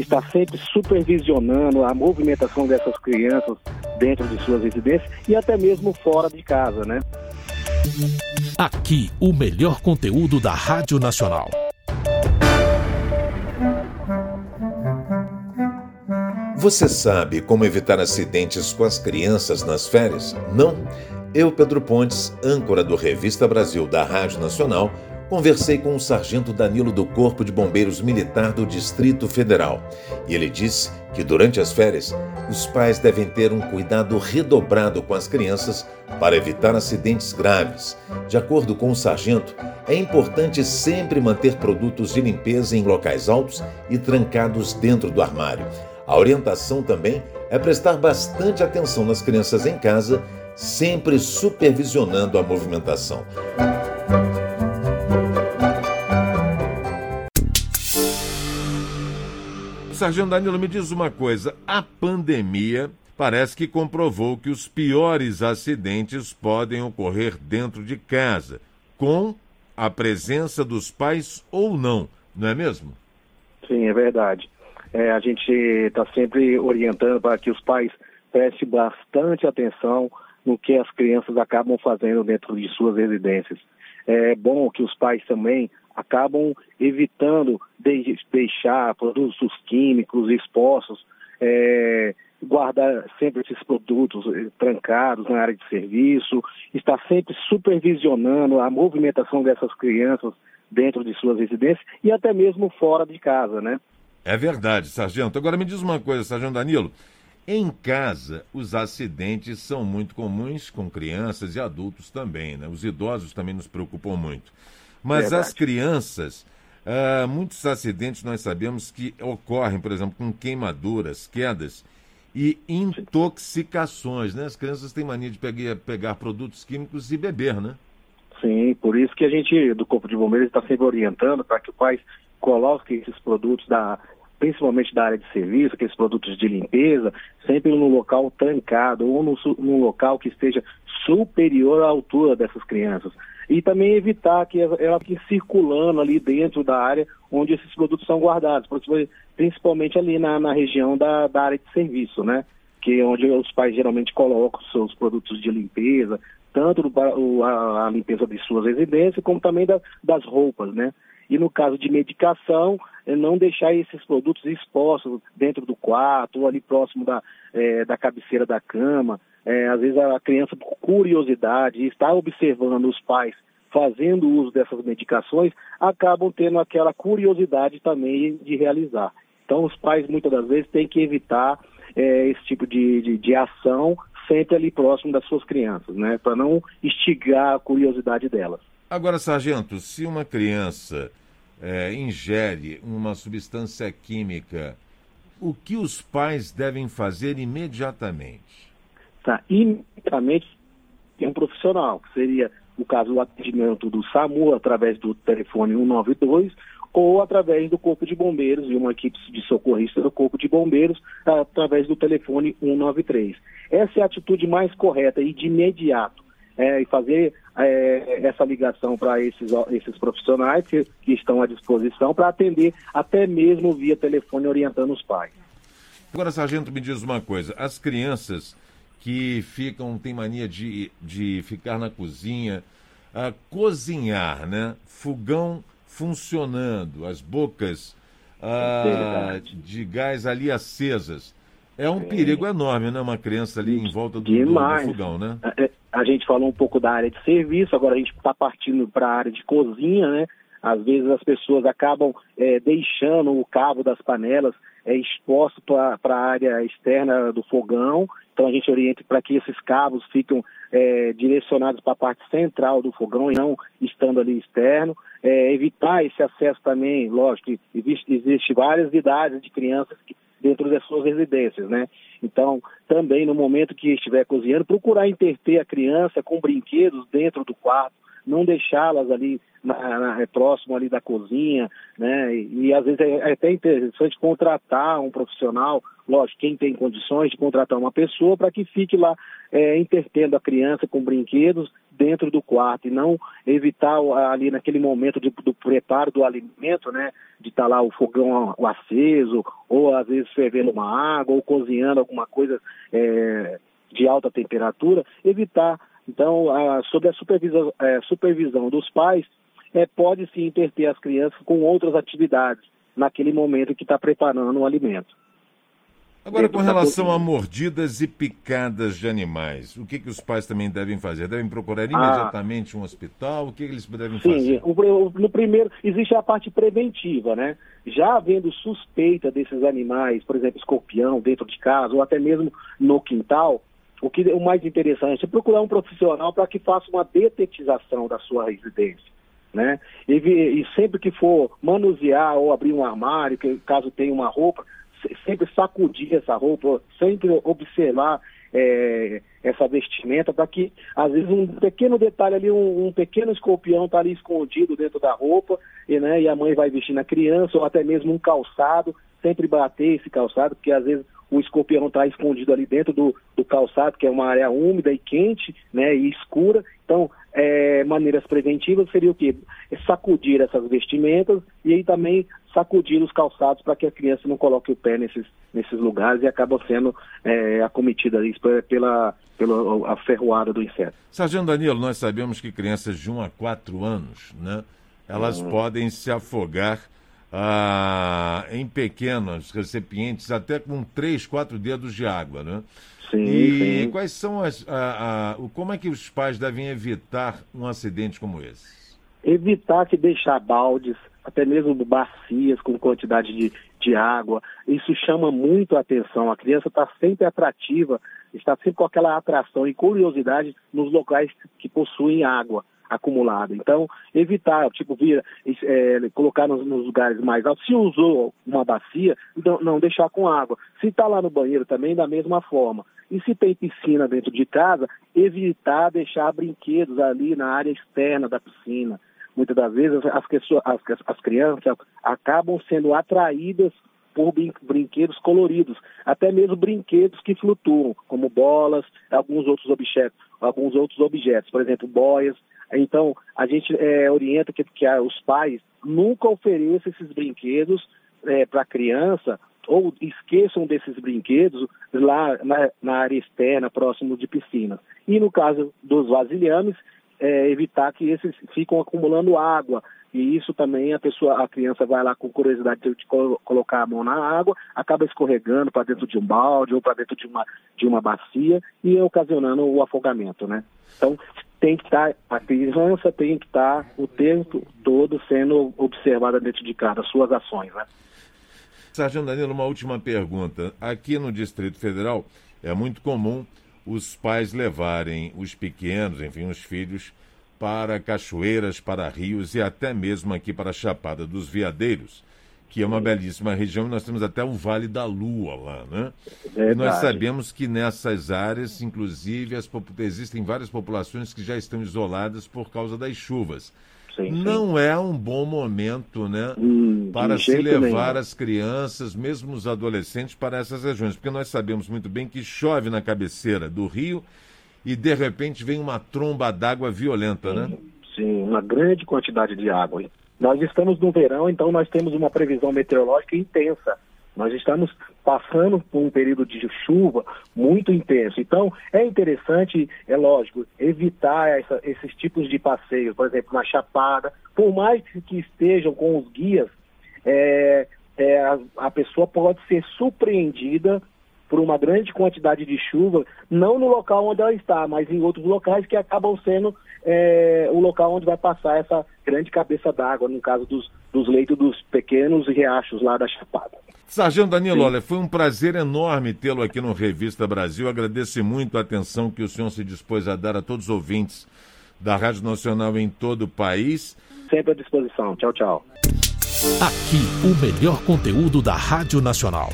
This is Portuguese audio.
está sempre supervisionando a movimentação dessas crianças dentro de suas residências e até mesmo fora de casa, né? Aqui, o melhor conteúdo da Rádio Nacional. Você sabe como evitar acidentes com as crianças nas férias? Não? Eu, Pedro Pontes, âncora do Revista Brasil da Rádio Nacional, conversei com o sargento Danilo do Corpo de Bombeiros Militar do Distrito Federal. E ele disse que durante as férias, os pais devem ter um cuidado redobrado com as crianças para evitar acidentes graves. De acordo com o sargento, é importante sempre manter produtos de limpeza em locais altos e trancados dentro do armário. A orientação também é prestar bastante atenção nas crianças em casa, sempre supervisionando a movimentação. Sargento Danilo, me diz uma coisa: a pandemia parece que comprovou que os piores acidentes podem ocorrer dentro de casa, com a presença dos pais ou não, não é mesmo? Sim, é verdade. É, a gente está sempre orientando para que os pais prestem bastante atenção no que as crianças acabam fazendo dentro de suas residências. É bom que os pais também acabam evitando de deixar produtos químicos expostos, é, guardar sempre esses produtos eh, trancados na área de serviço, estar sempre supervisionando a movimentação dessas crianças dentro de suas residências e até mesmo fora de casa, né? É verdade, sargento. Agora me diz uma coisa, sargento Danilo. Em casa, os acidentes são muito comuns com crianças e adultos também, né? Os idosos também nos preocupam muito. Mas Verdade. as crianças, uh, muitos acidentes nós sabemos que ocorrem, por exemplo, com queimaduras, quedas e intoxicações, né? As crianças têm mania de pegar, pegar produtos químicos e beber, né? Sim, por isso que a gente, do Corpo de Bombeiros, está sempre orientando para que o pai coloque esses produtos da principalmente da área de serviço, aqueles produtos de limpeza, sempre no local trancado ou no, num local que esteja superior à altura dessas crianças. E também evitar que ela fique circulando ali dentro da área onde esses produtos são guardados, principalmente ali na, na região da, da área de serviço, né? Que é onde os pais geralmente colocam seus produtos de limpeza, tanto a, a limpeza de suas residências, como também da, das roupas, né? E no caso de medicação, é não deixar esses produtos expostos dentro do quarto ou ali próximo da, é, da cabeceira da cama. É, às vezes a criança, por curiosidade, está observando os pais fazendo uso dessas medicações, acabam tendo aquela curiosidade também de realizar. Então, os pais, muitas das vezes, têm que evitar é, esse tipo de, de, de, ação sempre ali próximo das suas crianças, né? Para não instigar a curiosidade delas. Agora, sargento, se uma criança é, ingere uma substância química, o que os pais devem fazer imediatamente? Tá, imediatamente tem um profissional, que seria, no caso, o atendimento do SAMU através do telefone 192 ou através do Corpo de Bombeiros e uma equipe de socorrista do Corpo de Bombeiros através do telefone 193. Essa é a atitude mais correta e de imediato é, fazer é, essa ligação para esses, esses profissionais que, que estão à disposição para atender até mesmo via telefone orientando os pais. Agora, sargento, me diz uma coisa: as crianças que ficam, têm mania de, de ficar na cozinha, a cozinhar, né? Fogão funcionando, as bocas ah, de gás ali acesas. É um perigo enorme, né? Uma criança ali em volta do, do, do fogão, né? É, é, a gente falou um pouco da área de serviço, agora a gente está partindo para a área de cozinha, né? Às vezes as pessoas acabam é, deixando o cabo das panelas é, exposto para a área externa do fogão, então a gente orienta para que esses cabos fiquem é, direcionados para a parte central do fogão e não estando ali externo. É, evitar esse acesso também, lógico, existe, existe várias idades de crianças que dentro das suas residências, né? Então, também no momento que estiver cozinhando, procurar interter a criança com brinquedos dentro do quarto, não deixá-las ali na, na, é próximo ali da cozinha, né? E, e às vezes é, é, até interessante contratar um profissional, lógico, quem tem condições de contratar uma pessoa para que fique lá é, intertendo a criança com brinquedos dentro do quarto e não evitar ali naquele momento de, do preparo do alimento, né? De estar tá lá o fogão aceso, ou às vezes fervendo uma água, ou cozinhando alguma coisa é, de alta temperatura, evitar. Então, a, sob a supervisão, é, supervisão dos pais, é, pode sim interter as crianças com outras atividades naquele momento que está preparando o alimento. Agora, com relação a mordidas e picadas de animais, o que, que os pais também devem fazer? Devem procurar ah. imediatamente ah, um hospital? O que, que eles devem sim, fazer? Sim, no primeiro, existe a parte preventiva, né? Já havendo suspeita desses animais, por exemplo, escorpião dentro de casa ou até mesmo no quintal, o, que, o mais interessante é procurar um profissional para que faça uma detetização da sua residência né? E, e, sempre que for manusear ou abrir um armário, que, caso tenha uma roupa, sempre sacudir essa roupa, sempre observar é, essa vestimenta para que, às vezes, um pequeno detalhe ali, um, um pequeno escorpião está ali escondido dentro da roupa e, né, e a mãe vai vestir na criança, ou até mesmo um calçado, sempre bater esse calçado, porque às vezes o escorpião está escondido ali dentro do, do, calçado, que é uma área úmida e quente, né, e escura. Então, é, maneiras preventivas seria o quê? É sacudir essas vestimentas e aí também sacudir os calçados para que a criança não coloque o pé nesses, nesses lugares e acaba sendo é, acometida pela, pela a ferroada do inseto. Sargento Danilo, nós sabemos que crianças de 1 a 4 anos, né, elas hum. podem se afogar ah, em pequenos recipientes, até com 3, 4 dedos de água, né? Sim, e sim. quais são as. A, a, como é que os pais devem evitar um acidente como esse? Evitar que deixar baldes, até mesmo bacias com quantidade de, de água. Isso chama muito a atenção. A criança está sempre atrativa, está sempre com aquela atração e curiosidade nos locais que possuem água acumulada. Então, evitar, tipo, vir, é, colocar nos, nos, lugares mais altos. Se usou uma bacia, não, não deixar com água. Se está lá no banheiro também, da mesma forma. E se tem piscina dentro de casa, evitar deixar brinquedos ali na área externa da piscina. Muitas das vezes as, as, as crianças acabam sendo atraídas por brinquedos coloridos, até mesmo brinquedos que flutuam, como bolas, alguns outros objetos, alguns outros objetos, por exemplo, boias. Então, a gente é, orienta que, que os pais nunca ofereçam esses brinquedos é, para a criança ou esqueçam desses brinquedos lá na, na, área externa, próximo de piscinas. E no caso dos vasilhames, é, evitar que esses ficam acumulando água. E isso também a pessoa, a criança vai lá com curiosidade de colocar a mão na água, acaba escorregando para dentro de um balde ou para dentro de uma, de uma bacia e ocasionando o afogamento, né? Então, tem que estar, tá, a criança tem que estar tá o tempo todo sendo observada dentro de casa, suas ações, né? Sargento Danilo, uma última pergunta. Aqui no Distrito Federal é muito comum os pais levarem os pequenos, enfim, os filhos, para cachoeiras, para rios e até mesmo aqui para a Chapada dos Veadeiros, que é uma belíssima região. Nós temos até o Vale da Lua lá, né? Verdade. E nós sabemos que nessas áreas, inclusive, as, existem várias populações que já estão isoladas por causa das chuvas. Sim, não é um bom momento, né, hum, para se levar nenhum. as crianças, mesmo os adolescentes, para essas regiões, porque nós sabemos muito bem que chove na cabeceira do rio e de repente vem uma tromba d'água violenta, sim, né? Sim, uma grande quantidade de água. Nós estamos no verão, então nós temos uma previsão meteorológica intensa. Nós estamos passando por um período de chuva muito intenso. Então, é interessante, é lógico, evitar essa, esses tipos de passeios, por exemplo, na Chapada, por mais que estejam com os guias, é, é, a, a pessoa pode ser surpreendida por uma grande quantidade de chuva, não no local onde ela está, mas em outros locais que acabam sendo é, o local onde vai passar essa grande cabeça d'água, no caso dos, dos leitos dos pequenos riachos lá da Chapada. Sargento Danilo, olha, foi um prazer enorme tê-lo aqui no Revista Brasil. Agradeço muito a atenção que o senhor se dispôs a dar a todos os ouvintes da Rádio Nacional em todo o país. Sempre à disposição. Tchau, tchau. Aqui, o melhor conteúdo da Rádio Nacional.